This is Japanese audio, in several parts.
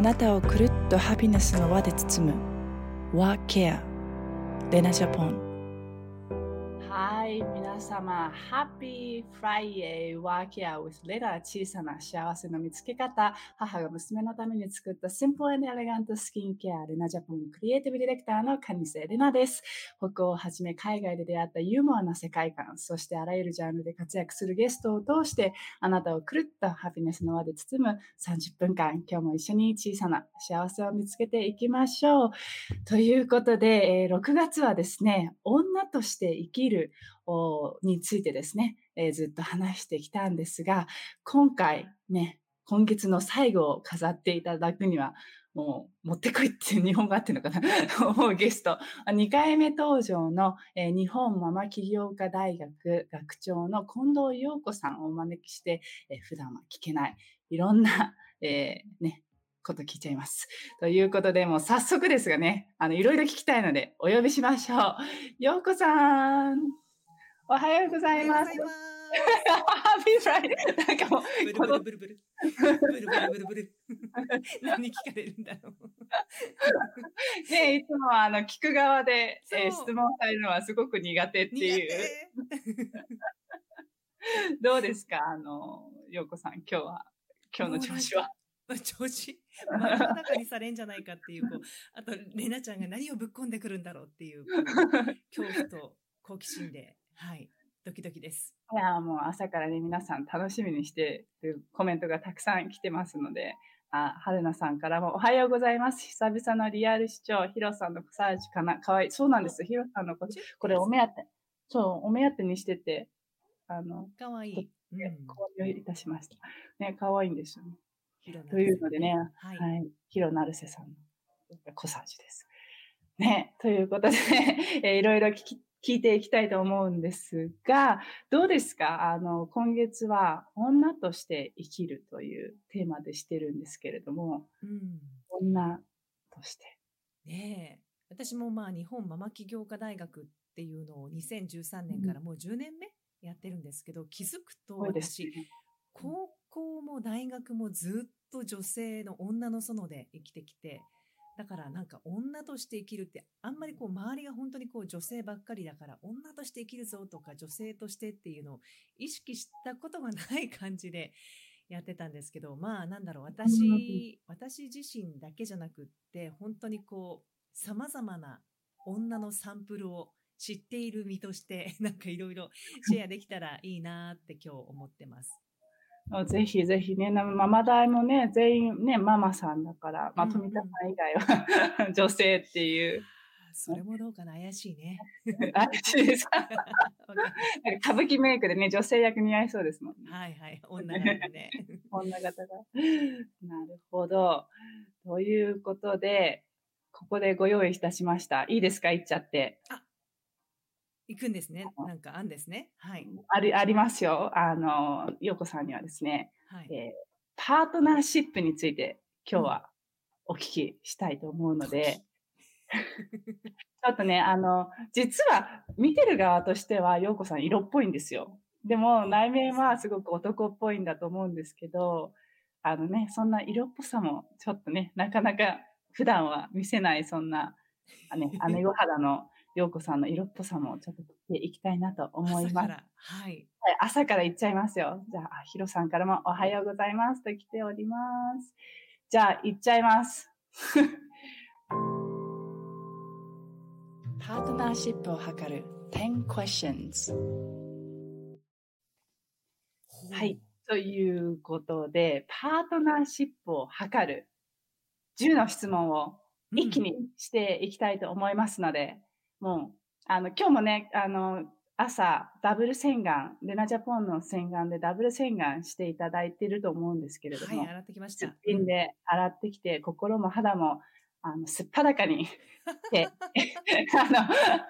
あなたをくるっとハピネスの輪で包む。ワーケアレナジャポン。い、皆様、Happy Friday Work Here with レナ小さな幸せの見つけ方。母が娘のために作った Simple and Elegant Skin Care レナジャポンクリエイティブディレクターのカニセレナです。北欧をはじめ海外で出会ったユーモアな世界観、そしてあらゆるジャンルで活躍するゲストを通して、あなたをくるっとハピネスの輪で包む30分間、今日も一緒に小さな幸せを見つけていきましょう。ということで、えー6月はですね、女として生きるについてですね、えーずっと話してきたんですが、今回ね、今月の最後を飾っていただくには、もう持ってこいっていう日本語あってるのかな？思うゲスト。2回目登場の、えー日本ママ起業家大学学長の近藤陽子さんをお招きして、えー普段は聞けない、いろんな、えーね、こと聞いちゃいます。ということで、もう早速ですがね、あの、いろいろ聞きたいので、お呼びしましょう。陽子さん、おはようございます。ハッピーフライなんかもう、ブルブルブルブル。ブルブルブルブル。何聞かれるんだろう。ね、いつもあの、聞く側で、えー質問されるのはすごく苦手って苦いう。手。どうですか？あの、陽子さん、今日は、今日の調子は。調子真っ裸にされんじゃないかっていう、こう、あと、レナちゃんが何をぶっ込んでくるんだろうっていう、こう恐怖と好奇心で、はい、ドキドキです。いや、もう朝からね、皆さん楽しみにしてるコメントがたくさん来てますので、あ、春菜さんからもおはようございます。久々のリアル視聴、ヒロさんのコサージュかな。かわいい。そうなんです。ヒロさんのここれお目当て。そう、お目当てにしてて、あの、かわいい。うん。購入いたしました。ね、かわいいんですよね。広というのでね、はい。はい。ヒロナルセさんのコサージュです。ね、ということで、えーいろいろ聞き、聞いていきたいと思うんですが、どうですか？あの、今月は女として生きるというテーマでしてるんですけれども、うん。女として。ねえ。私もまあ、日本ママ起業家大学っていうのを2013年からもう10年目やってるんですけど、気づくと私、ね。高校も大学もずっと女性の女の園で生きてきて、だからなんか女として生きるってあんまりこう周りが本当にこう女性ばっかりだから女として生きるぞとか女性としてっていうのを意識したことがない感じでやってたんですけど、まあなんだろう、私、私自身だけじゃなくって本当にこう様々な女のサンプルを知っている身としてなんかいろいろシェアできたらいいなって今日思ってます。あぜひぜひね、なママ大もね、全員ね、ママさんだから、まあ、富田さん以外は 女性っていう、それもどうかな怪しいね。あれですかわかんないなんか歌舞伎メイクでね、女性役似合いそうですもんね。はいはい、女なんでね。女型が。なるほど。ということで、ここでご用意いたしました。いいですか言っちゃって。行くんですね。なんかあんですね。はい。あり、ありますよ。あの、ようこさんにはですね、はい。えーパートナーシップについて今日はお聞きしたいと思うので、ちょっとね、あの、実は見てる側としては、ようこさん色っぽいんですよ。でも内面はすごく男っぽいんだと思うんですけど、あのね、そんな色っぽさもちょっとね、なかなか普段は見せないそんな、あね、姉御肌のようこさんの色っぽさもちょっと聞いていきたいなと思います。朝から。はい。はい朝から行っちゃいますよ。じゃあ、ヒロさんからもおはようございますと来ております。じゃあ、行っちゃいます。パートナーシップを図る10 questions はい。ということで、パートナーシップを図る10の質問を一気にしていきたいと思いますので、もう、あの、今日もね、あの、朝、ダブル洗顔、レナジャポンの洗顔でダブル洗顔していただいていると思うんですけれども、はい、洗ってきましすた。っぴんで洗ってきて、心も肌も、あの、すっぱだかに あの、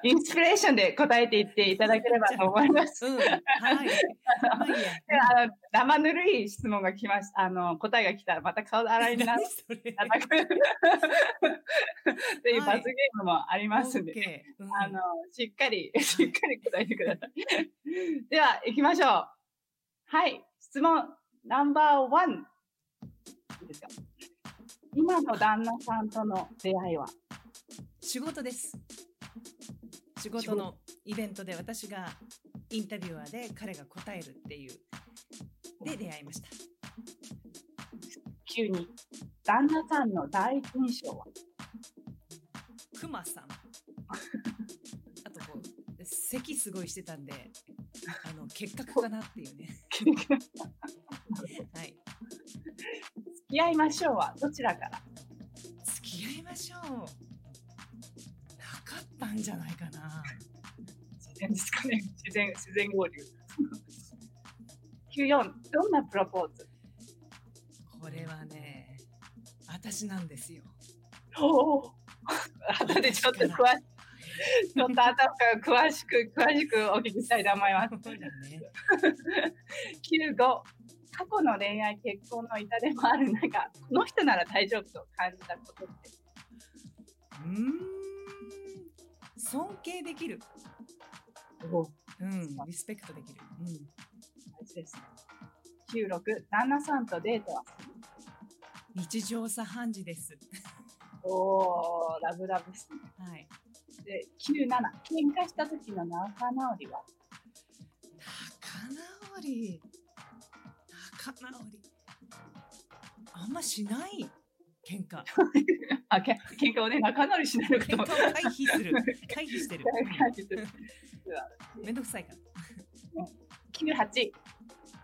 インスピレーションで答えていっていただければと思います。うん。はい。まあ の、生ぬるい質問が来ました。あの、答えが来たらまた顔洗いになって。いただく。っていう罰ゲームもありますんで、オッケーうんあの、しっかり、しっかり答えてください。では、行きましょう。はい。質問ナンバーワン。いいですか今の旦那さんとの出会いは？仕事です。仕事のイベントで私がインタビュアーで彼が答えるっていう。で出会いました。急に旦那さんの第一印象は？クマさん。あとこう、咳すごいしてたんで、あの、結核かなっていうね。はい。付き合いましょうはどちらから？付き合いましょう。なかったんじゃないかな。自然ですかね自然自然合流94どんなプロポーズ？これはね、私なんですよ。おお後でちょっと詳しちょっと頭から詳しく詳しくお聞きしたいと思いますね。95過去の恋愛結婚の痛手もある中 この人なら大丈夫と感じたことって？うーん。尊敬できる。おうん。リスペクトできる。うん。大事ですね96旦那さんとデートは？日常茶飯事です。おーラブラブですねはい。で97喧嘩した時の仲直りは？仲直り？仲直り。あんましない。喧嘩。あけ喧嘩をね仲直りしないのかと喧嘩を回避する。回避してる。めんどくさいから。98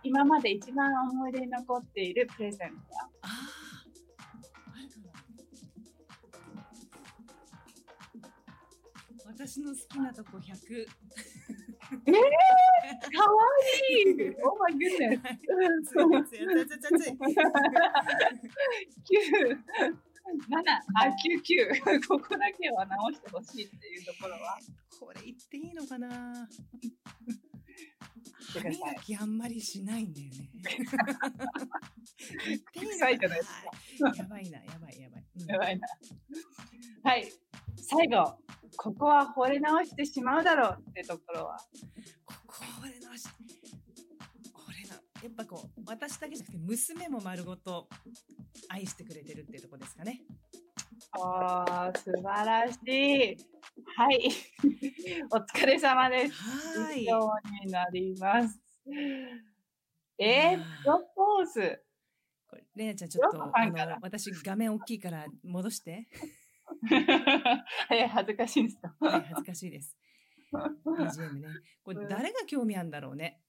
今まで一番思い出に残っているプレゼントは？あ。私の好きなとこ100。かわいい !Oh my goodness! 熱い熱い熱い熱い熱い9、7、あ、9、9。ここだけは直してほしいっていうところは。これ言っていいのかな？歯磨きあんまりしないんだよね。言っていいのかやばいな、やばいやばい。うんやばいな。はい。最後、ここは惚れ直してしまうだろうってところは。ここは俺の足。これな、やっぱこう、私だけじゃなくて娘も丸ごと愛してくれてるっていうところですかね。あー、素晴らしい。はい。お疲れ様です。はーい。以上になります。えー、プロポーズ。これレナちゃんちょっと私画面大きいから戻して。はい、恥ずかしいんですか。はい、恥ずかしいです。BGM ね。これ誰が興味あるんだろうね。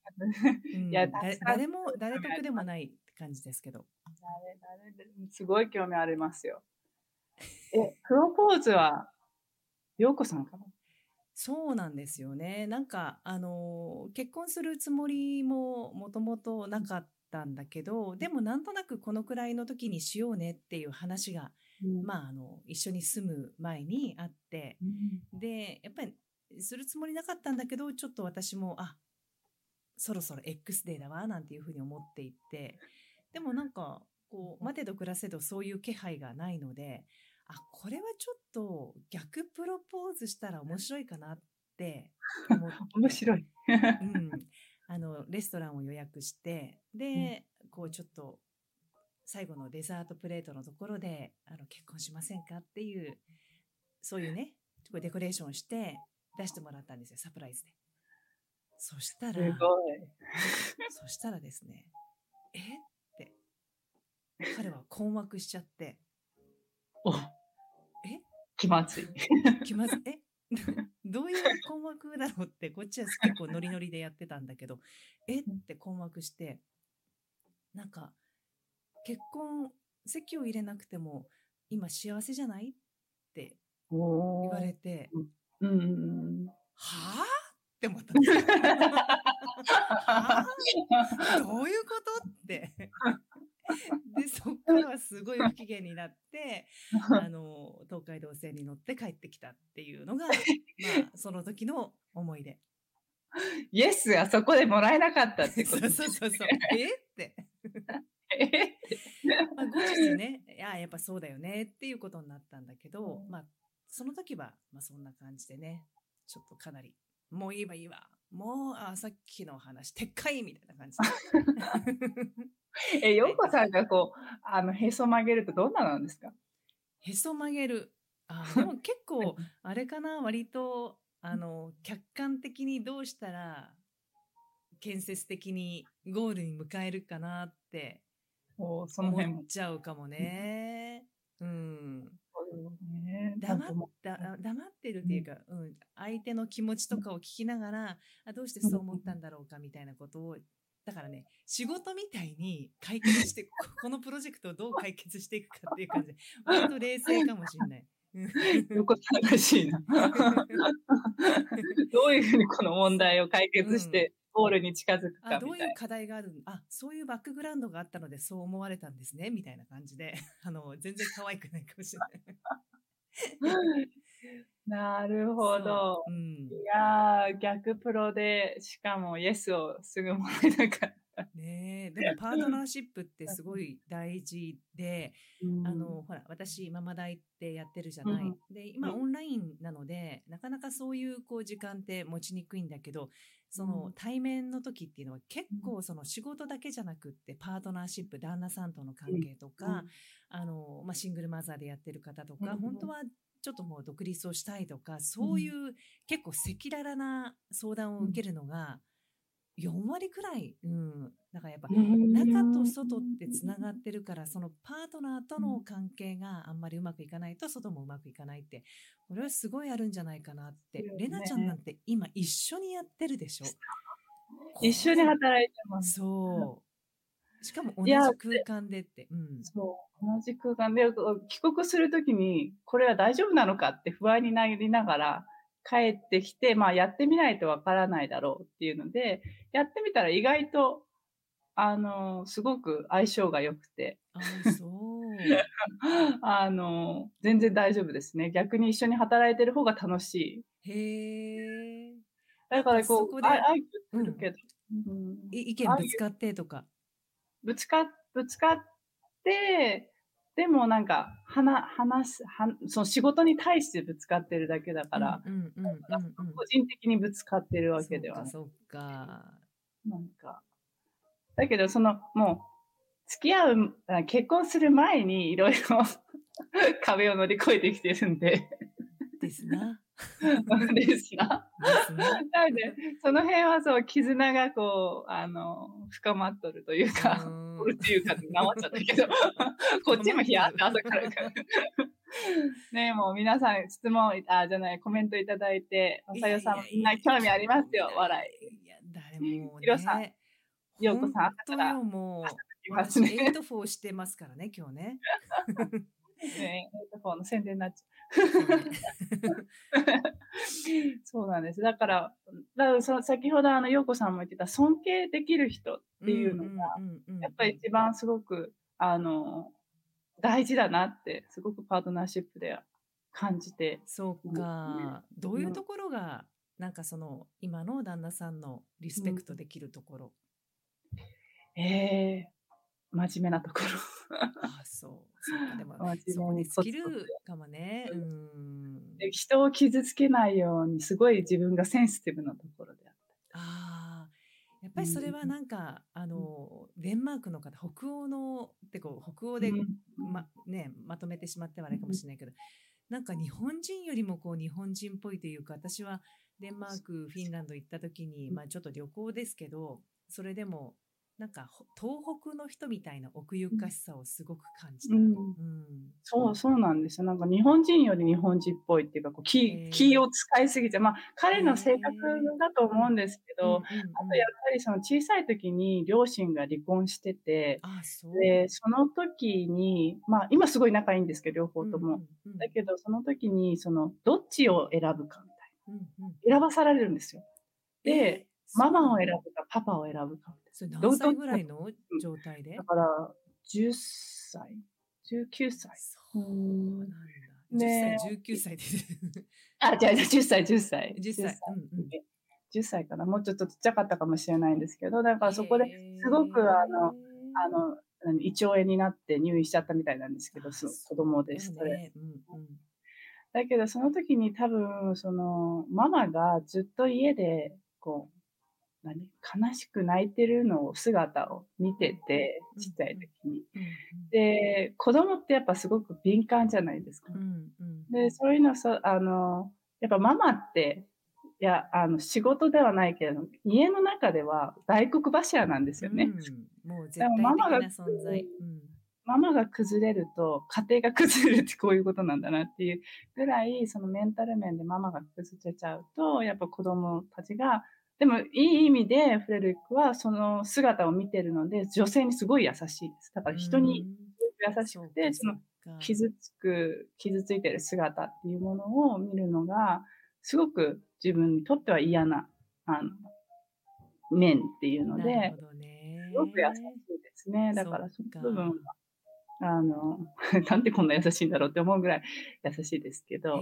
うんいや誰も誰得でもない感じですけど。誰誰ですごい興味ありますよ。え、プロポーズは、ようこさんかなそうなんですよね。なんかあの結婚するつもりももともとなかったんだけど、でもなんとなくこのくらいの時にしようねっていう話が、まああの一緒に住む前にあって、うん。でやっぱりするつもりなかったんだけどちょっと私もあそろそろ X デーだわなんていうふうに思っていてでもなんかこう待てど暮らせどそういう気配がないのであこれはちょっと逆プロポーズしたら面白いかなって思って 面白い。うん、あのレストランを予約してで、こうちょっと最後のデザートプレートのところであの結婚しませんかっていうそういうねこうデコレーションして出してもらったんですよサプライズで。そしたすらごい。そしたらですねえって彼は困惑しちゃって。お。え？気まずい。気まずえ？どういう困惑だろうってこっちは結構ノリノリでやってたんだけどえ？って困惑してなんか結婚籍を入れなくても今幸せじゃない？って言言われてうん。はあ？って思ったんですどういうこと？って。でそっからはすごい不機嫌になってあの東海道線に乗って帰ってきたっていうのが、まあ、その時の思い出。イエスがそこでもらえなかったってことそうそうそう。え？って。えまあ、後日ね、いや、やっぱそうだよねっていうことになったんだけど、うん。まあ、その時は、まあそんな感じでね、ちょっとかなり、もういいわいいわ、もう、あ、さっきの話、撤回みたいな感じで。え、ようこさんがこう、あの、へそ曲げるとどんななんですか？へそ曲げる。あ でも結構、あれかな、割と、あの、客観的にどうしたら、建設的にゴールに迎えるかなっておその辺思っちゃうかもね。うん。ね。黙った黙ってるっていうか、うん、相手の気持ちとかを聞きながら、あどうしてそう思ったんだろうかみたいなことをだからね仕事みたいに解決してここのプロジェクトをどう解決していくかっていう感じで割と冷静かもしれない。よく楽しいな。どういうふうにこの問題を解決して、ゴールに近づくかあどういうな。課題があるあそういうバックグラウンドがあったのでそう思われたんですねみたいな感じで あの全然可愛くないかもしれない。なるほど。そううんいやー、逆プロで、しかもイエスをすぐもらえなかった。ねえでもパートナーシップってすごい大事で、あのほら私ママ大ってやってるじゃない、うんで今うんオンラインなのでなかなかそういうこう時間って持ちにくいんだけどそのうん。対面の時っていうのは結構その仕事だけじゃなくってパートナーシップ旦那さんとの関係とか、あのまあ、シングルマザーでやってる方とか、うん本当はちょっともう独立をしたいとかそういう結構赤裸々な相談を受けるのが4割くらい、うん、だからやっぱうん中と外ってつながってるからそのパートナーとの関係があんまりうまくいかないと外もうまくいかないってこれはすごいあるんじゃないかなって、ね。レナちゃんなんて今一緒にやってるでしょ？一緒に働いてます。そう。しかも同じ空間でって、うん、そう。同じ空間で、帰国するときに、これは大丈夫なのかって不安になりながら、帰ってきて、まあやってみないとわからないだろうっていうので、やってみたら意外と、あの、すごく相性が良くて、あそう。あの、全然大丈夫ですね。逆に一緒に働いてる方が楽しい。へえだからこ、そこであ愛するけど、うん。い意見ぶつかってとか。ぶつか、ぶつかって、でもなんか、話、話す、はその仕事に対してぶつかってるだけだから、うんうん個人的にぶつかってるわけではない。そっかそっかなんか。だけど、その、もう、付き合う、あ結婚する前にいろいろ 壁を乗り越えてきてるんで、ですなですな。ななので、その辺はそう、絆がこう、あの、深まっとるというか、うんっていうか、直っちゃったけど、こっちもヒヤって朝から。ねもう皆さん質問、あ、じゃない、コメントいただいて、まさよさん、みんな興味ありますよ、笑い。いや誰もヒロさんねようこさん本当よもう私ね。8-4してますからね今日ね ね、エイトフォンの宣伝になっちゃう。そうなんです。だから、だからその先ほどあの、ようこさんも言ってた尊敬できる人っていうのが、うんうんうんうんやっぱり一番すごく、あの、大事だなって、すごくパートナーシップで感じて。そうか。どういうところがなんかその今の旦那さんのリスペクトできるところ、ええ真面目なとこあそうそうか。でも真面目にそこに尽きるかもね。うん。ろ。人を傷つけないように、すごい自分がセンシティブなところであっああ。やっぱりそれはなんか、あのデンマークの方北欧のってこう北欧で、うん。まね、まとめてしまってはあれかもしれないけど、なんか日本人よりもこう日本人っぽいというか私はデンマークフィンランド行った時に、まあ、ちょっと旅行ですけどそれでもなんかほ東北の人みたいな奥ゆかしさをすごく感じた。うん。うん。そう、そうなんですよ。なんか日本人より日本人っぽいっていうか、こう気気を使いすぎて、まあ彼の性格だと思うんですけど、あとやっぱりその小さい時に両親が離婚してて、あそう。で、その時に、まあ今すごい仲いいんですけど、両方とも。だけど、その時に、その、どっちを選ぶかみたいうんうん。な。選ばされるんですよ。で、えーママを選ぶか、パパを選ぶかみたいそれど何歳ぐらいの状態で？な。だから、10歳 ?19 歳そうなんだ。ね10歳、19歳で。あ、違う違う、10歳、10歳。10歳。うんうん。10歳かな。もうちょっとちっちゃかったかもしれないんですけど、だからそこですごく、あの、あの、何胃腸炎になって入院しちゃったみたいなんですけど、その子供でですそれ。ね。うんうん。だけど、その時に多分、その、ママがずっと家で、こう、何悲しく泣いてるのを姿を見てて、ちっちゃい時に。で、子供ってやっぱすごく敏感じゃないですか。で、そういうのさ、あの、やっぱママって、いや、あの、仕事ではないけれども、家の中では大黒柱なんですよね。うん、もう絶対的な存在。ママが崩れると家庭が崩れるってこういうことなんだなっていうぐらい、そのメンタル面でママが崩れちゃうと、やっぱ子供たちが、でもいい意味でフレルリックはその姿を見てるので、女性にすごい優しいです。だから人に優しくて、その傷つく、傷ついてる姿っていうものを見るのが、すごく自分にとっては嫌な、あの、面っていうので、すごく優しいですね。だからその部分はあの、なんでこんな優しいんだろうって思うぐらい優しいですけど、さっ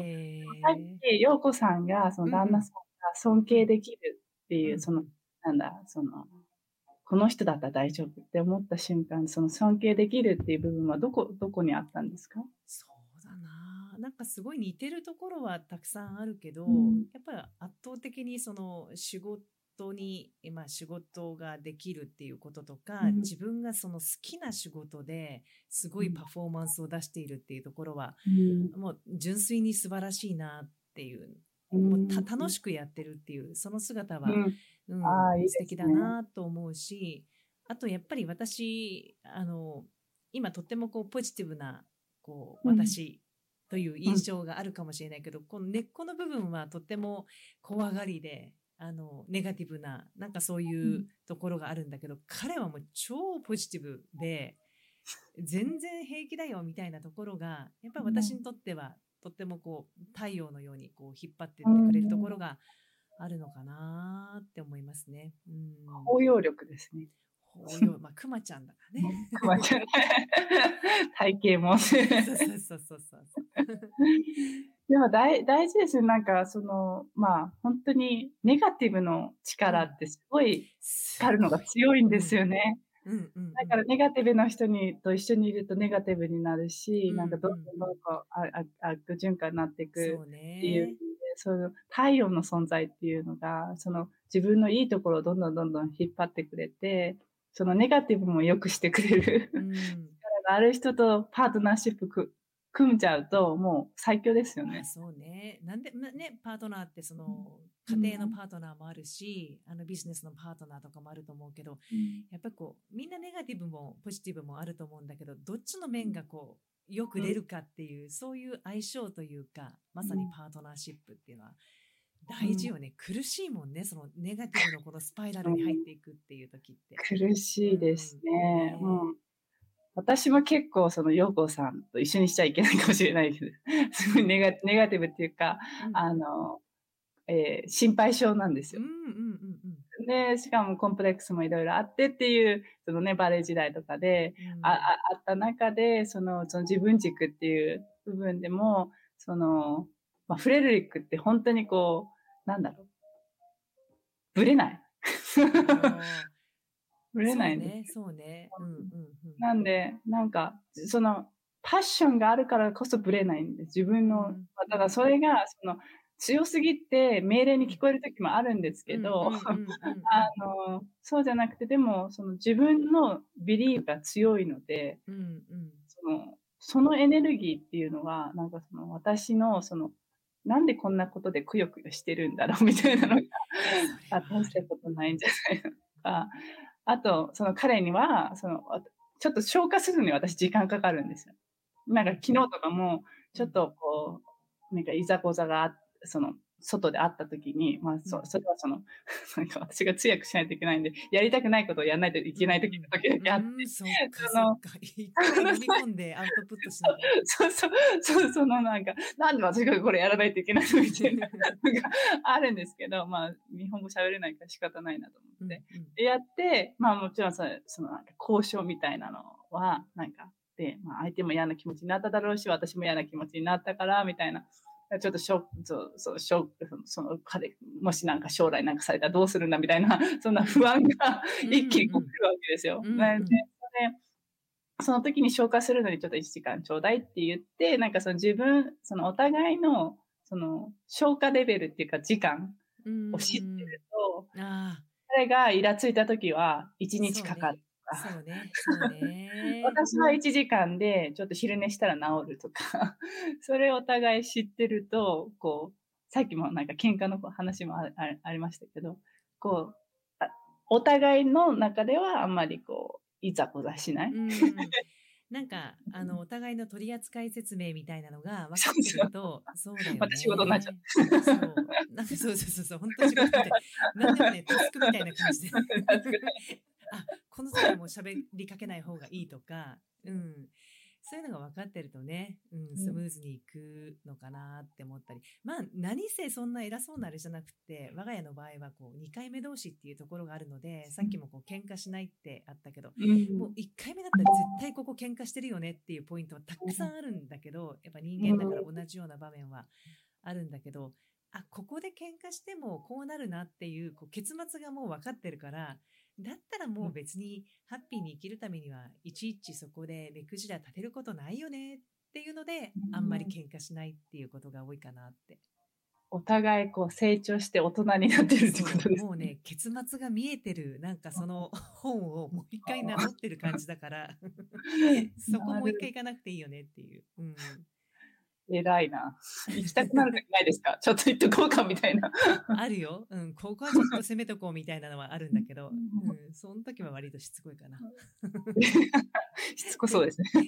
き、陽子さんが、その旦那さんが尊敬できるっていう、うん、その、なんだ、その、この人だったら大丈夫って思った瞬間、その尊敬できるっていう部分はどこ、どこにあったんですか？そうだな。なんかすごい似てるところはたくさんあるけど、うん、やっぱり圧倒的にその仕事当に、ま仕事ができるっていうこととか、うん、自分がその好きな仕事ですごいパフォーマンスを出しているっていうところは、うん、もう純粋に素晴らしいなっていう、うん、もう楽しくやってるっていうその姿は、うん。素敵だなと思うしあとやっぱり私あの今とってもこうポジティブなこう私、という印象があるかもしれないけど、この根っこの部分はとっても怖がりであの、ネガティブな、なんかそういうところがあるんだけど、うん、彼はもう超ポジティブで、全然平気だよみたいなところが、やっぱり私にとっては、とってもこう、太陽のようにこう引っ張ってってくれるところがあるのかなって思いますね。うん、包容力ですね。包容、まあ、くまちゃんだからね。くまちゃん。体型も。そうそうそうそうそう。でも大大事ですよ。なんか、その、まあ、本当にネガティブの力ってすごい光るのが強いんですよね。うんうんだからネガティブな人にと一緒にいるとネガティブになるし、うんうん、なんかどんどんどんどん悪循環になっていくっていう、その太陽の存在っていうのが、その自分のいいところをどんどんどんどん引っ張ってくれて、そのネガティブも良くしてくれる。うん、ある人とパートナーシップ組んじゃうと、もう最強ですよね。そうね。なんで、ね、パートナーってその、家庭のパートナーもあるし、うん、あのビジネスのパートナーとかもあると思うけど、うん、やっぱりこう、みんなネガティブもポジティブもあると思うんだけど、どっちの面がこう、よく出るかっていう、うん、そういう相性というか、まさにパートナーシップっていうのは、大事よね、苦しいもんね、そのネガティブのこのスパイラルに入っていくっていう時って。苦しいですね。うん私も結構その陽子さんと一緒にしちゃいけないかもしれないけど、すごいネガネガティブっていうか、うん、あの、えー、心配性なんですよ。うんうんうんうん、で、しかもコンプレックスもいろいろあってっていう、そのね、バレエ時代とかで、うん、ああった中で、その、その自分軸っていう部分でも、その、まあ、フレルリックって本当にこう、なんだろう、ぶれない。ぶれないね。そうね。うんうんうん。なんで、なんか、その、パッションがあるからこそぶれないんです。自分の、うん、だからそれが、その、強すぎて命令に聞こえる時もあるんですけど、あの、そうじゃなくて、でも、その自分のビリーブが強いので、うんうん、その、そのエネルギーっていうのは、なんかその私の、その、なんでこんなことでくよくよしてるんだろうみたいなのが、あ、大したことないんじゃないのか、あと、その彼には、その、ちょっと消化するのに私時間かかるんですよ。なんか昨日とかも、ちょっとこう、なんかいざこざがあって、その、外で会った時に、まあ、そそれはその、なんか私が通訳しないといけないんで、やりたくないことをやらないといけない時の時だけあって、うん、そうか、その、一回飲み込んでアウトプットしないそうそう、そう、そのなんか、なんで私がこれやらないといけないのみたいな のがあるんですけど、まあ、日本語喋れないから仕方ないなと思って、うんうん、でやって、まあもちろんそそのなんか交渉みたいなのは、なんか、で、まあ相手も嫌な気持ちになっただろうし、私も嫌な気持ちになったから、みたいな。ちょっとショそうそう、ショその彼、もしなんか将来なんかされたらどうするんだみたいな、そんな不安が一気に起きるわけですよ。うんうん、でその時に消化するのにちょっと1時間ちょうだいって言って、なんかその自分、そのお互いの、その消化レベルっていうか時間を知ってると、彼彼がイラついた時は1日かかる。そうね。そうね。私は1時間でちょっと昼寝したら治るとか、それをお互い知ってると、こう、さっきもなんか喧嘩の話もあありましたけど、こう、お互いの中ではあんまりこう、いざこざしない。うんなんか、あの、お互いの取扱説明みたいなのが分かってると、そうだよね。また仕事になっちゃう。そう。なんかそうそうそう、本当仕事で、なんでもね、タスクみたいな感じで。あ、この時はもう喋りかけない方がいいとか、うん。そういうのが分かってるとね、うん、スムーズにいくのかなって思ったり。まあ、何せそんな偉そうなあれじゃなくて、我が家の場合はこう、2回目同士っていうところがあるので、さっきもこう、喧嘩しないってあったけど、もう1回目だったら絶対ここ喧嘩してるよねっていうポイントはたくさんあるんだけど、やっぱ人間だから同じような場面はあるんだけど、あ、ここで喧嘩してもこうなるなっていう、こう結末がもう分かってるから、だったらもう別にハッピーに生きるためにはいちいちそこで目くじら立てることないよねっていうので、あんまり喧嘩しないっていうことが多いかなって。お互いこう成長して大人になってるってことですもうね、結末が見えてる、なんかその本をもう一回名乗ってる感じだから、そこもう一回行かなくていいよねっていう。うん偉いな。行きたくなる時ないですか？ちょっと行っとこうかみたいな。あるよ。うん。ここはちょっと攻めとこうみたいなのはあるんだけど、うん。その時は割としつこいかな。しつこそうですね。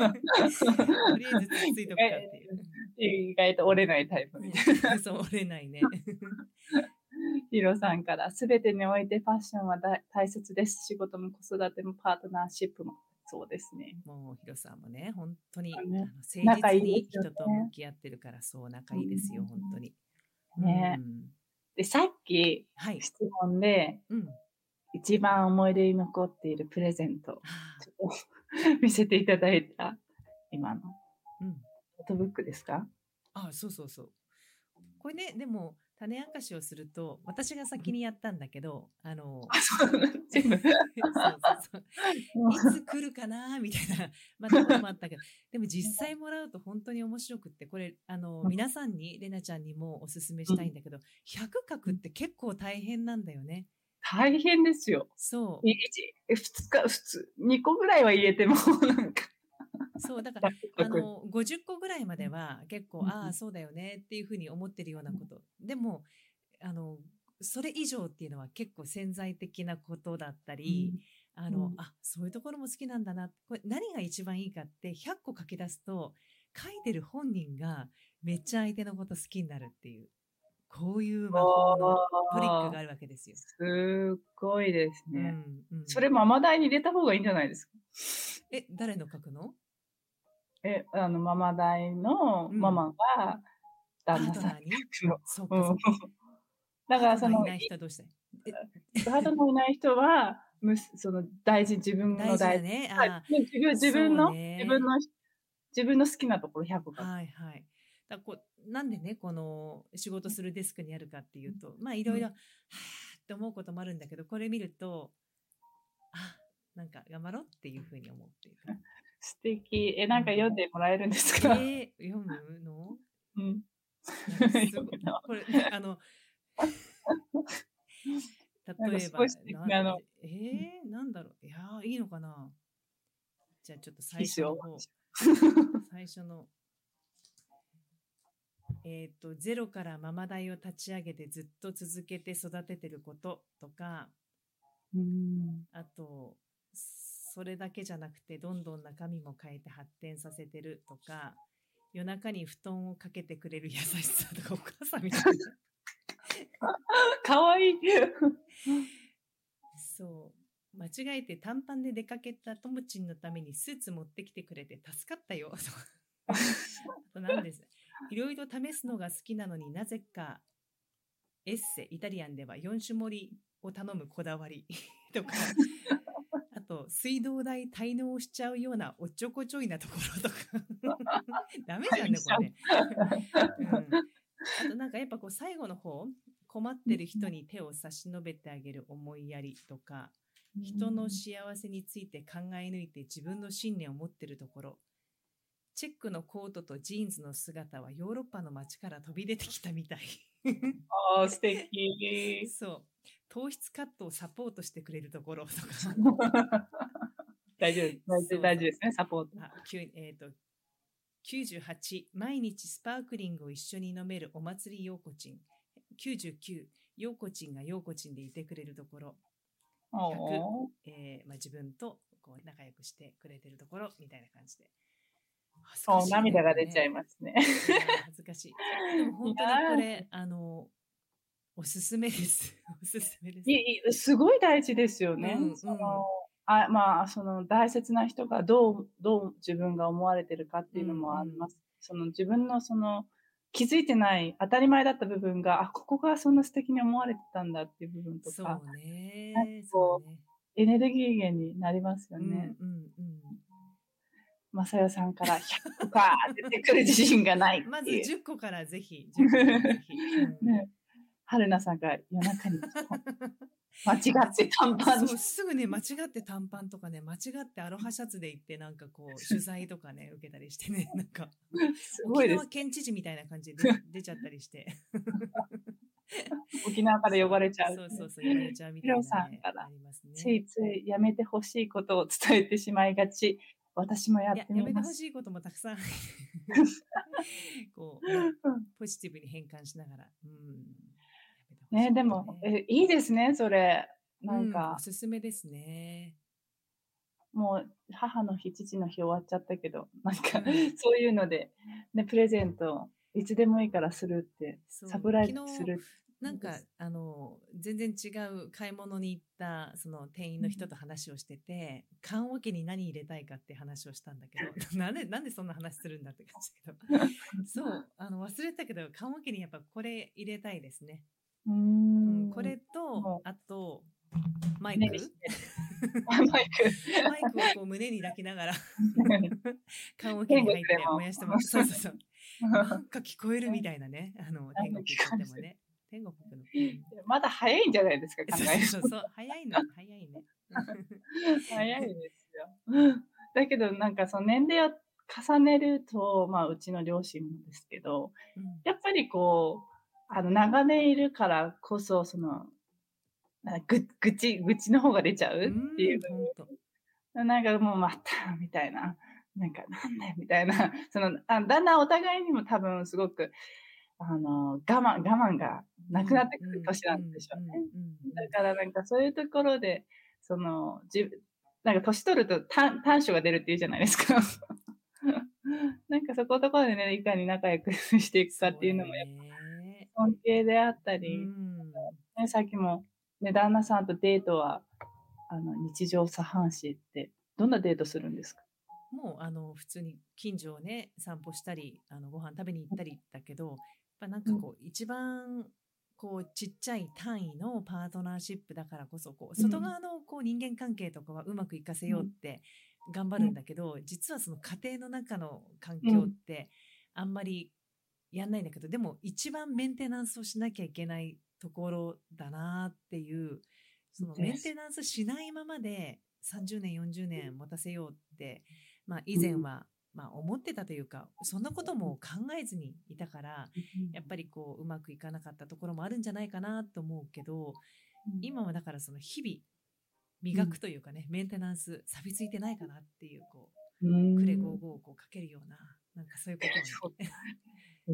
とりあえずついとくかっていう。意外と折れないタイプみたいな。そう、折れないね。ヒロさんから、すべてにおいてファッションは大切です。仕事も子育てもパートナーシップも。そうですね。もうヒロさんもね、本当に、ね、あの誠実に人と向き合ってるから、そう仲いいですよ、本当に。ね、うん、で、さっき、はい、質問で、うん、一番思い出に残っているプレゼント、見せていただいた、今の、うん、フォトブックですか？あそうそうそう。これね、でも、種明かしをすると、私が先にやったんだけど、あの、そうそうそういつ来るかなみたいな、まあ、ところもあったけど、でも実際もらうと本当に面白くって、これ、あの、皆さんに、れなちゃんにもおすすめしたいんだけど、100書くって結構大変なんだよね。大変ですよ。そう。2日、普通、2個ぐらいは入れても、なんか。そう、だから、あの、50個ぐらいまでは結構、ああ、そうだよねっていうふうに思ってるようなこと。でも、あの、それ以上っていうのは結構潜在的なことだったり、うん、あの、うん、あ、そういうところも好きなんだな。これ何が一番いいかって100個書き出すと、書いてる本人がめっちゃ相手のこと好きになるっていう、こういう魔法のトリックがあ。るわけですよ。すごいですね。うんうん、それママ代に入れた方がいいんじゃないですか？え、誰の書くの？え、あの、ママ代のママが旦那さん。に？そう。だからその、いない人どうしたパートナーいない人は、むその大事、自分の大事。ね、自分自分の、ね、自分の、自分の好きなところ100個はいはい。だこなんでね、この仕事するデスクにあるかっていうと、まあいろいろ、はぁって思うこともあるんだけど、これ見ると、あ、なんか頑張ろうっていうふうに思うっていうか。素敵。え、なんか読んでもらえるんですか、えー、読むの？うん。これ、あの、例えば、なのえー、なんだろう。いやいいのかな？じゃあちょっと最初の方。最初の。えっ、ー、と、ゼロからママ代を立ち上げてずっと続けて育ててることとか、うんあと、それだけじゃなくてどんどん中身も変えて発展させてるとか夜中に布団をかけてくれる優しさとかお母さんみたいな。かわいい。そう。間違えて短パンで出かけたともちんのためにスーツ持ってきてくれて助かったよ。あと何です。いろいろ試すのが好きなのになぜかエッセ、イタリアンでは4種盛りを頼むこだわりとか、と水道代滞納しちゃうようなおっちょこちょいなところとか。ダメじゃん。ねこれね、うん、あとなんかやっぱこう最後の方困ってる人に手を差し伸べてあげる思いやりとか人の幸せについて考え抜いて自分の信念を持ってるところ。チェックのコートとジーンズの姿はヨーロッパの街から飛び出てきたみたい。ああ、素敵。そう。糖質カットをサポートしてくれるところとか。大丈夫です。大丈夫ですね、サポート。えー、と98毎日スパークリングを一緒に飲めるお祭りようこちん99ようこちんがようこちんでいてくれるところ、おーえーまあ、自分とこう仲良くしてくれてるところみたいな感じで恥ずおかしいね涙が出ちゃいますね。恥ずかしいでも本当にこれあのおすすめです。おすすめです。いいすごい大事ですよね。うんうん。そのあまあ、その大切な人がどうどう自分が思われてるかっていうのもあります。その自分のその気づいてない当たり前だった部分があここがそんな素敵に思われてたんだっていう部分とそかうね。こうね。エネルギー源になりますようんね。うんうん。まさよさんから100個か出てくる自信がない。まず10個からぜひ10個からぜひ、うん。ね、春菜さんが夜中に間違って短パンにそうすぐね間違って短パンとかね間違ってアロハシャツで行ってなんかこう取材とかね受けたりしてね なんかすごいです沖縄。県知事みたいな感じで出出ちゃったりして沖縄から呼ばれちゃう。そうそうそう言われちゃうみたいな、ね、さんからねついついやめてほしいことを伝えてしまいがち。私もやってやめてほ。しいこともたくさん こう、ねポジティブに変換しながら、うん、ね、でも、えいいですね、それ。なんうかお、すすめですね。もう母の日、父の日終わっちゃったけど、なんか、うんそういうので、ね、プレゼント、いつでもいいからするって、サプライズする。なんかあの全然違う買い物に行ったその店員の人と話をしてて缶オケに何入れたいかって話をしたんだけど なんでなんでそんな話するんだって感じだけど そうあの忘れたけど缶オケにやっぱこれ入れたいですね、うんん。これともあと マイク？ねマイク。マイクをこう胸に抱きながら 缶オケに入って燃やしてます。そうそうそう。なんか聞こえるみたいなね。あの天国行ってもね。天国の、うん。まだ早いんじゃないですか、考えるそうそう、早いの、早いね。早いですよ。だけど、なんかその年齢を重ねると、まあ、うちの両親もですけど、うん。やっぱりこう、あの、長年いるからこそ、その、ぐ、ぐち、愚痴の方が出ちゃうっていううなんかもうまた、みたいな。なんか、なんだよ、みたいな。その、あだんだんお互いにも多分すごく、あの、我慢、我慢がなくなってくる年なんでしょうね。だからなんかそういうところで、その、じなんか年取ると短短所が出るって言うじゃないですか。なんかそこのところでね、いかに仲良く していくかっていうのもやっぱ尊敬であったうり、ん。ね、さっきも、ね、旦那さんとデートは、あの、日常茶飯事って、どんなデートするんですか？もうあの普通に近所をね散歩したりあのご飯食べに行ったりだけどやっぱなんかこう、一番こうちっちゃい単位のパートナーシップだからこそこう外側のこう人間関係とかはうまくいかせようって頑張るんだけど、実はその家庭の中の環境ってあんまりやんないんだけど、でも一番メンテナンスをしなきゃいけないところだなっていうそのメンテナンスしないままで30年40年持たせようって、まあ、以前は、まあ、思ってたというかそんなことも考えずにいたからやっぱりこううまくいかなかったところもあるんじゃないかなと思うけど今はだからその日々磨くというかね、メンテナンス錆びついてないかなっていうこううん。クレ55をこうかけるようななんかそういうことをね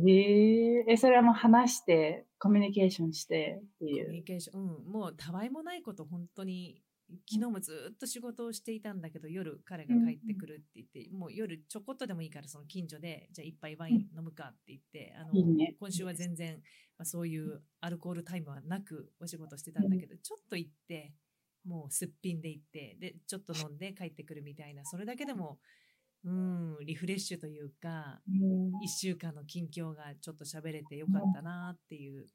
ええ。え、それはもう話して、コミュニケーションしてっていコミュニう。ケーション、うん、もうたわいもないこと本当に昨日もずっと仕事をしていたんだけど夜彼が帰ってくるって言って、もう夜ちょこっとでもいいからその近所でじゃあ一杯ワイン飲むかって言って、あのいいね。今週は全然、まあ、そういうアルコールタイムはなくお仕事してたんだけど、ちょっと行ってもうすっぴんで行ってでちょっと飲んで帰ってくるみたいなそれだけでもうんリフレッシュというかうん1週間の近況がちょっと喋れてよかったなっていう。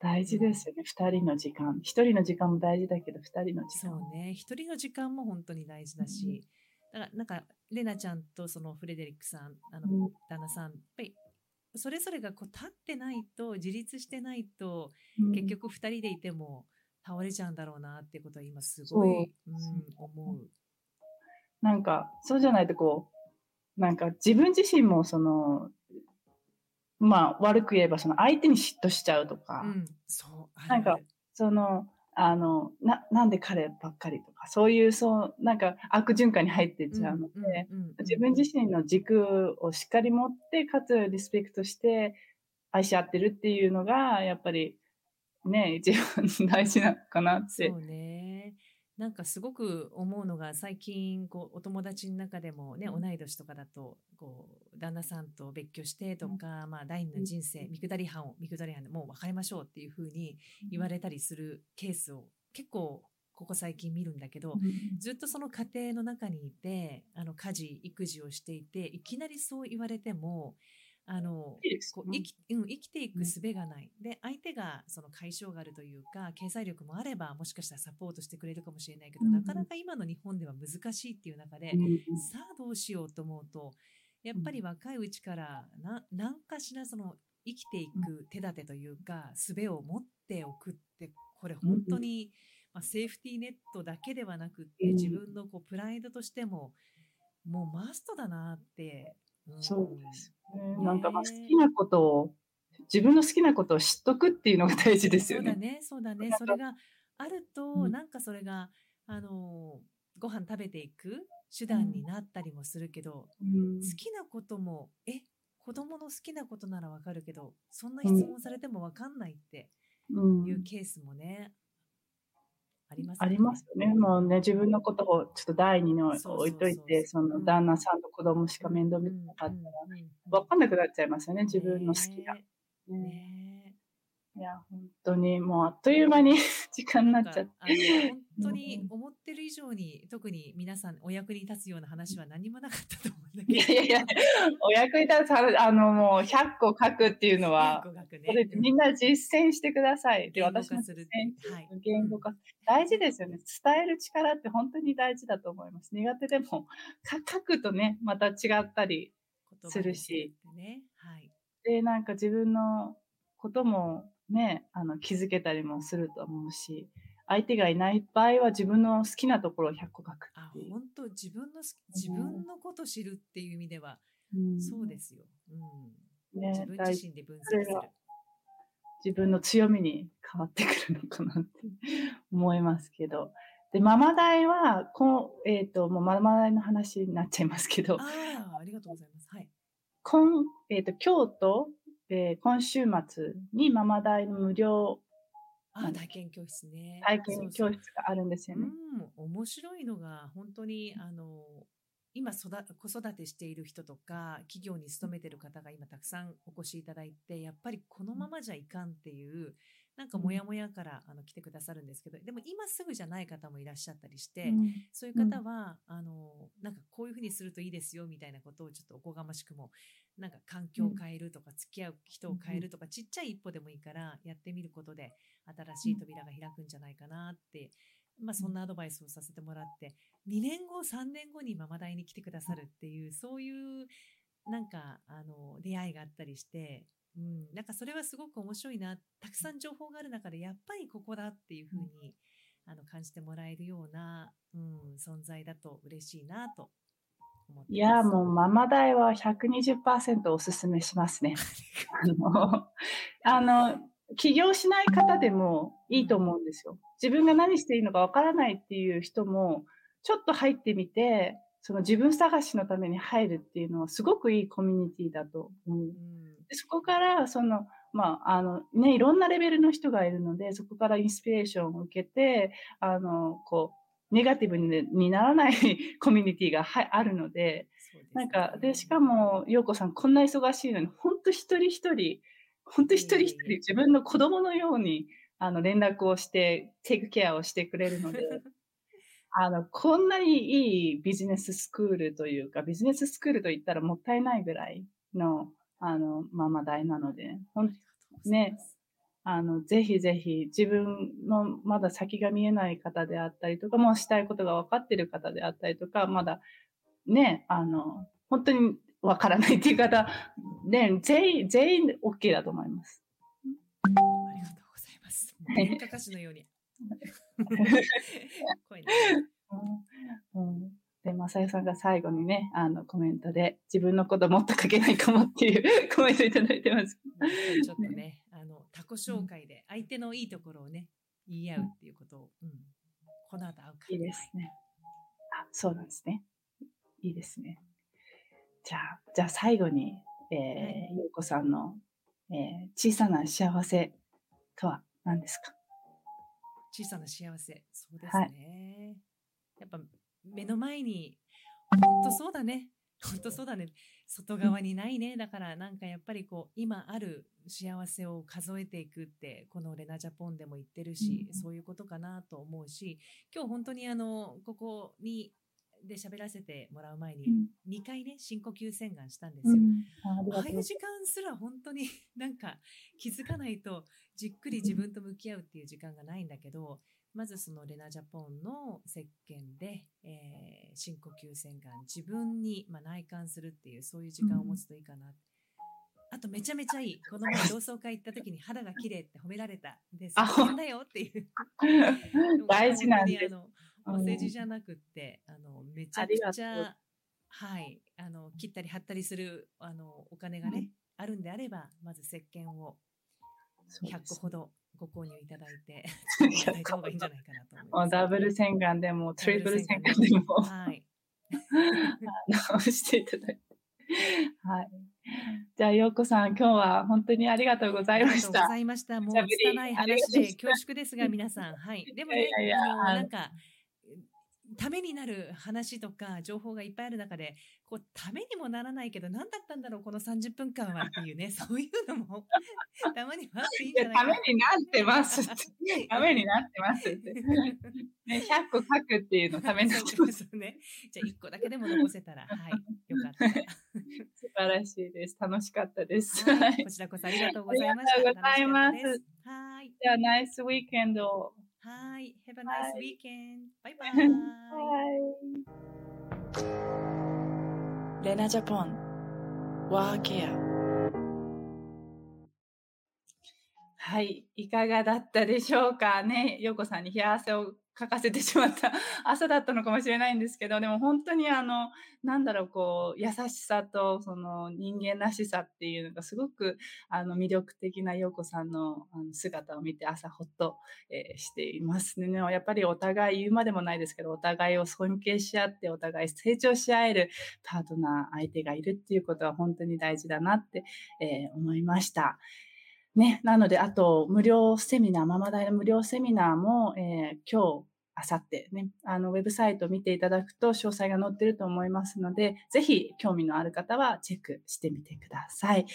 大事ですよね、二人の時間。一人の時間も大事だけど、二人の時間。そうね一人の時間も本当に大事だし、だからなんかレナちゃんとそのフレデリックさんあの、うん旦那さんやっぱりそれぞれがこう立ってないと自立してないとうん結局2人でいても倒れちゃうんだろうなってことは今すごい、うん、思う。なんか、そうじゃないとこう、なんか自分自身もその、まあ悪く言えばその相手に嫉妬しちゃうとか、うん、そう。なんかその、あの、な、なんで彼ばっかりとか、そういう、そう、なんか悪循環に入っていっちゃうので、自分自身の軸をしっかり持って、かつリスペクトして愛し合ってるっていうのが、やっぱりね、一番大事なのかなって。そうね。なんかすごく思うのが最近こうお友達の中でもね、うん。同い年とかだとこう旦那さんと別居してとか、まあ第二の人生見下り班を見下り班でもう別れましょうっていうふうに言われたりするケースを結構ここ最近見るんだけど、うん。ずっとその家庭の中にいてあの家事育児をしていていきなりそう言われてもあのこう生きうん、生きていく術がない、で相手がその解消があるというか経済力もあればもしかしたらサポートしてくれるかもしれないけど、うんなかなか今の日本では難しいっていう中で、うんさあどうしようと思うとやっぱり若いうちからな何かしらその生きていく手立てというか術を持っておくってこれ本当に、まあ、セーフティーネットだけではなくってうん。自分のこうプライドとしてももうマストだなって、うんそうですなんかまあ好きなことを、自分の好きなことを知っとくっていうのが大事ですよね。そうだね、そうだね。それがあると、うん。なんかそれが、あの、ご飯食べていく手段になったりもするけど、うん。好きなことも、え、子供の好きなことならわかるけど、そんな質問されてもわかんないってうん。いうケースもね、ありますありますよね。もうね、自分のことをちょっと第二に置いといて、その旦那さんと子供しか面倒見てなかったら、らわかんなくなっちゃいますよね、自分の好きが。ね。ね。ねいや、本当にもうあっという間に 時間になっちゃって。本当に思ってる以上に、特に皆さんお役に立つような話は何もなかったと思うんだけど。いやいやいや、お役に立つ話、あのもう100個書くっていうのは、ねみんな実践してください。で、言語私も化するって実践はい言語化。大事ですよね。伝える力って本当に大事だと思います。苦手でも、か 書くとね、また違ったり、するしね。はい。で、なんか自分のこともね、あの気づけたりもすると思うし、相手がいない場合は自分の好きなところを100個書くあっていう。本当自分の自分のこと知るっていう意味では、うんそうですよ。うん。ね自分自身で分析する。自分の強みに変わってくるのかなって思いますけど。で、ママ代は、こう、えっ、と、もうママ代の話になっちゃいますけど、ああ、ありがとうございます。はい。今、えっ、と、今日と、えー今週末にママ代の無料。ああ、体験教室ね。体験教室室があるんですよね。うん、面白いのが本当にあの今育子育てしている人とか企業に勤めてる方が今たくさんお越しいただいてやっぱりこのままじゃいかんっていうなんかモヤモヤからあの来てくださるんですけどでも今すぐじゃない方もいらっしゃったりして、うん。そういう方は、あのなんかこういうふうにするといいですよみたいなことをちょっとおこがましくもなんか環境を変えるとか、付き合う人を変えるとか、ちっちゃい一歩でもいいからやってみることで新しい扉が開くんじゃないかなって、まあ、そんなアドバイスをさせてもらって2年後3年後にママ大に来てくださるっていうそういうなんかあの出会いがあったりして。うん、なんかそれはすごく面白いなたくさん情報がある中でやっぱりここだっていうふうにあの感じてもらえるような、うん、存在だと嬉しいなと。いや、もうママ代は120%おすすめしますね。あの、あの、起業しない方でもいいと思うんですよ。自分が何していいのかわからないっていう人も、ちょっと入ってみて、その自分探しのために入るっていうのはすごくいいコミュニティだと思う。うん、でそこから、その、まあ、あの、ね、いろんなレベルの人がいるので、そこからインスピレーションを受けて、あの、こう、ネガティブににならない コミュニティがはあるので、ですね。なんか、で、しかも、陽子さんこんな忙しいのに、本当一人一人、本当一人一人自分の子供のように、あの、連絡をして、テイクケアをしてくれるので、あの、こんなにいいビジネススクールというか、ビジネススクールと言ったらもったいないぐらいの、あの、ママ代なので、ほんねあの、ぜひぜひ自分のまだ先が見えない方であったりとか、もうしたいことが分かっている方であったりとか、まだね、あの、本当に分からないっていう方、ね、全員、全員 OK だと思います。ありがとうございます。もう演歌歌手のように。声ねうんうん、で、まさよさんが最後にね、あの、コメントで、自分のこともっと書けないかもっていうコメントいただいてます。ちょっとね、あの、他己紹介で相手のいいところをね、言い合うっていうことを、うん、この後会うから。いいですね。あ、そうなんですね。いいですね。じゃあ、じゃあ最後に、えー、はい、ゆうこさんの、えー、小さな幸せとは何ですか？小さな幸せ。そうですね。はい、やっぱ目の前に、本当そうだね。本当そうだね。外側にないね。だからなんかやっぱりこう、今ある幸せを数えていくって、このレナジャポンでも言ってるし、そういうことかなと思うし、今日本当にあの、ここにで喋らせてもらう前に、2回ね、深呼吸洗顔したんですよ。うん、ああいう時間すら本当になんか気づかないと、じっくり自分と向き合うっていう時間がないんだけど、まずそのレナジャポンの石鹸で、えー、深呼吸洗顔、自分に、まあ、内観するっていう、そういう時間を持つといいかな。うん、あとめちゃめちゃいい。この前同窓会行った時に肌が綺麗って褒められた。で、そうだよっていう。大事なんです。お世辞じゃなくって、あの、めちゃくちゃ、はい、あの、切ったり貼ったりする、あの、お金がね、うん、あるんであれば、まず石鹸を100個ほどご購入いただいて、いただいた方がいいんじゃないかなと思います。ダブル洗顔でも、トリプル洗顔でも、はい。直していただいて。はい。じゃあ、ようこさん、今日は本当にありがとうございました。ありがとうございました。もう、拙い話で恐縮ですが、皆さん。はい。でもね、いやいやあの、なんか、ためになる話とか情報がいっぱいある中で、こう、ためにもならないけど、何だったんだろう、この30分間はっていうね、そういうのも、たまにはあっていいんじゃないかためになってますって。ためになってますって。ね、100個書くっていうのためになってます。ね。じゃあ1個だけでも残せたら、はい、よかった。素晴らしいです。楽しかったです。はい、こちらこそありがとうございました。ありがとうございます。はい。じゃあ、ナイスウィーケンドを。はい。Have a nice weekend. バイバイ。レナジャポン。ワーケア。はい。いかがだったでしょうかね。ようこさんに冷や汗を書かせてしまった 朝だったのかもしれないんですけど、でも本当にあの、なんだろう、こう、優しさと、その人間らしさっていうのがすごく、あの、魅力的な陽子さんのあの姿を見て朝ほっと、えー、していますね。やっぱりお互い言うまでもないですけど、お互いを尊敬し合って、お互い成長し合えるパートナー、相手がいるっていうことは本当に大事だなって、えー、思いました。ね、なので、あと、無料セミナー、ママ大の無料セミナーも、えー、今日、あさってね、あの、ウェブサイトを見ていただくと詳細が載ってると思いますので、ぜひ興味のある方はチェックしてみてください。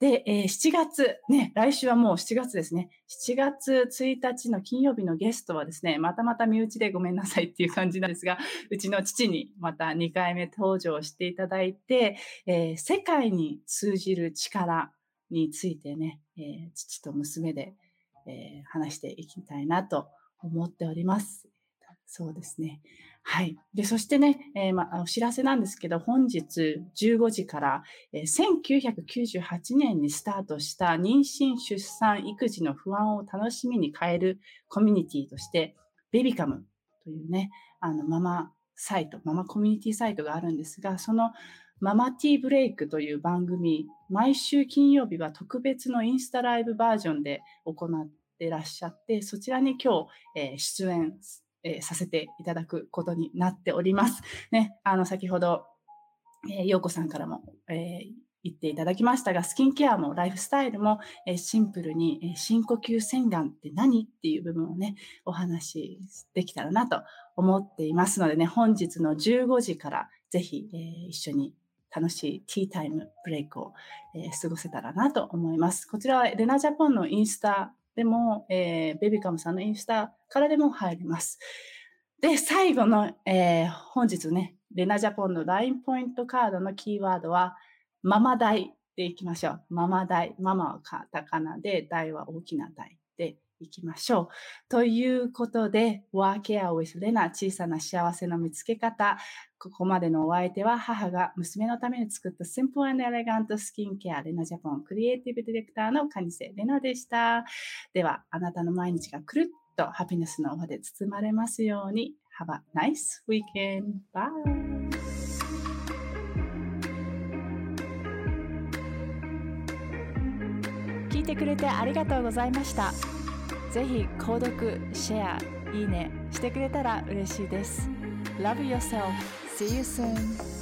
で、えー、7月、ね、来週はもう7月ですね。7月1日の金曜日のゲストはですね、またまた身内でごめんなさいっていう感じなんですが、うちの父にまた2回目登場していただいて、えー、世界に通じる力、についてね、えー、父と娘で、えー、話していきたいなと思っております。そうですね。はい。で、そしてね、えー、まあ、お知らせなんですけど、本日15時から、えー、1998年にスタートした妊娠、出産、育児の不安を楽しみに変えるコミュニティとして、ベビカムというね、あの、ママサイト、ママコミュニティサイトがあるんですが、そのママティーブレイクという番組、毎週金曜日は特別のインスタライブバージョンで行ってらっしゃって、そちらに今日、えー、出演、えー、させていただくことになっております。ね、あの、先ほど、えー、ようこさんからも、えー、言っていただきましたが、スキンケアもライフスタイルも、え、シンプルに、え、深呼吸洗顔って何っていう部分をね、お話しできたらなと思っていますのでね、本日の15時からぜひ、え、一緒に楽しいティータイムブレイクを、えー、過ごせたらなと思います。こちらはレナジャポンのインスタでも、えー、ベビカムさんのインスタからでも入ります。で、最後の、えー、本日ね、レナジャポンの LINE ポイントカードのキーワードは、ママ大でいきましょう。ママ大。ママはカタカナで、大は大きな大でいきましょう。ということで、ワーケア with レナ小さな幸せの見つけ方。ここまでのお相手は母が娘のために作ったシンプルエレガントスキンケアレナジャポンクリエイティブディレクターの蟹瀬レナでした。では、あなたの毎日がくるっとハピネスの輪で包まれますように。Have a nice weekend. Bye. 聞いてくれてありがとうございました。ぜひ、購読、シェア、いいねしてくれたら嬉しいです。Love yourself. See you soon.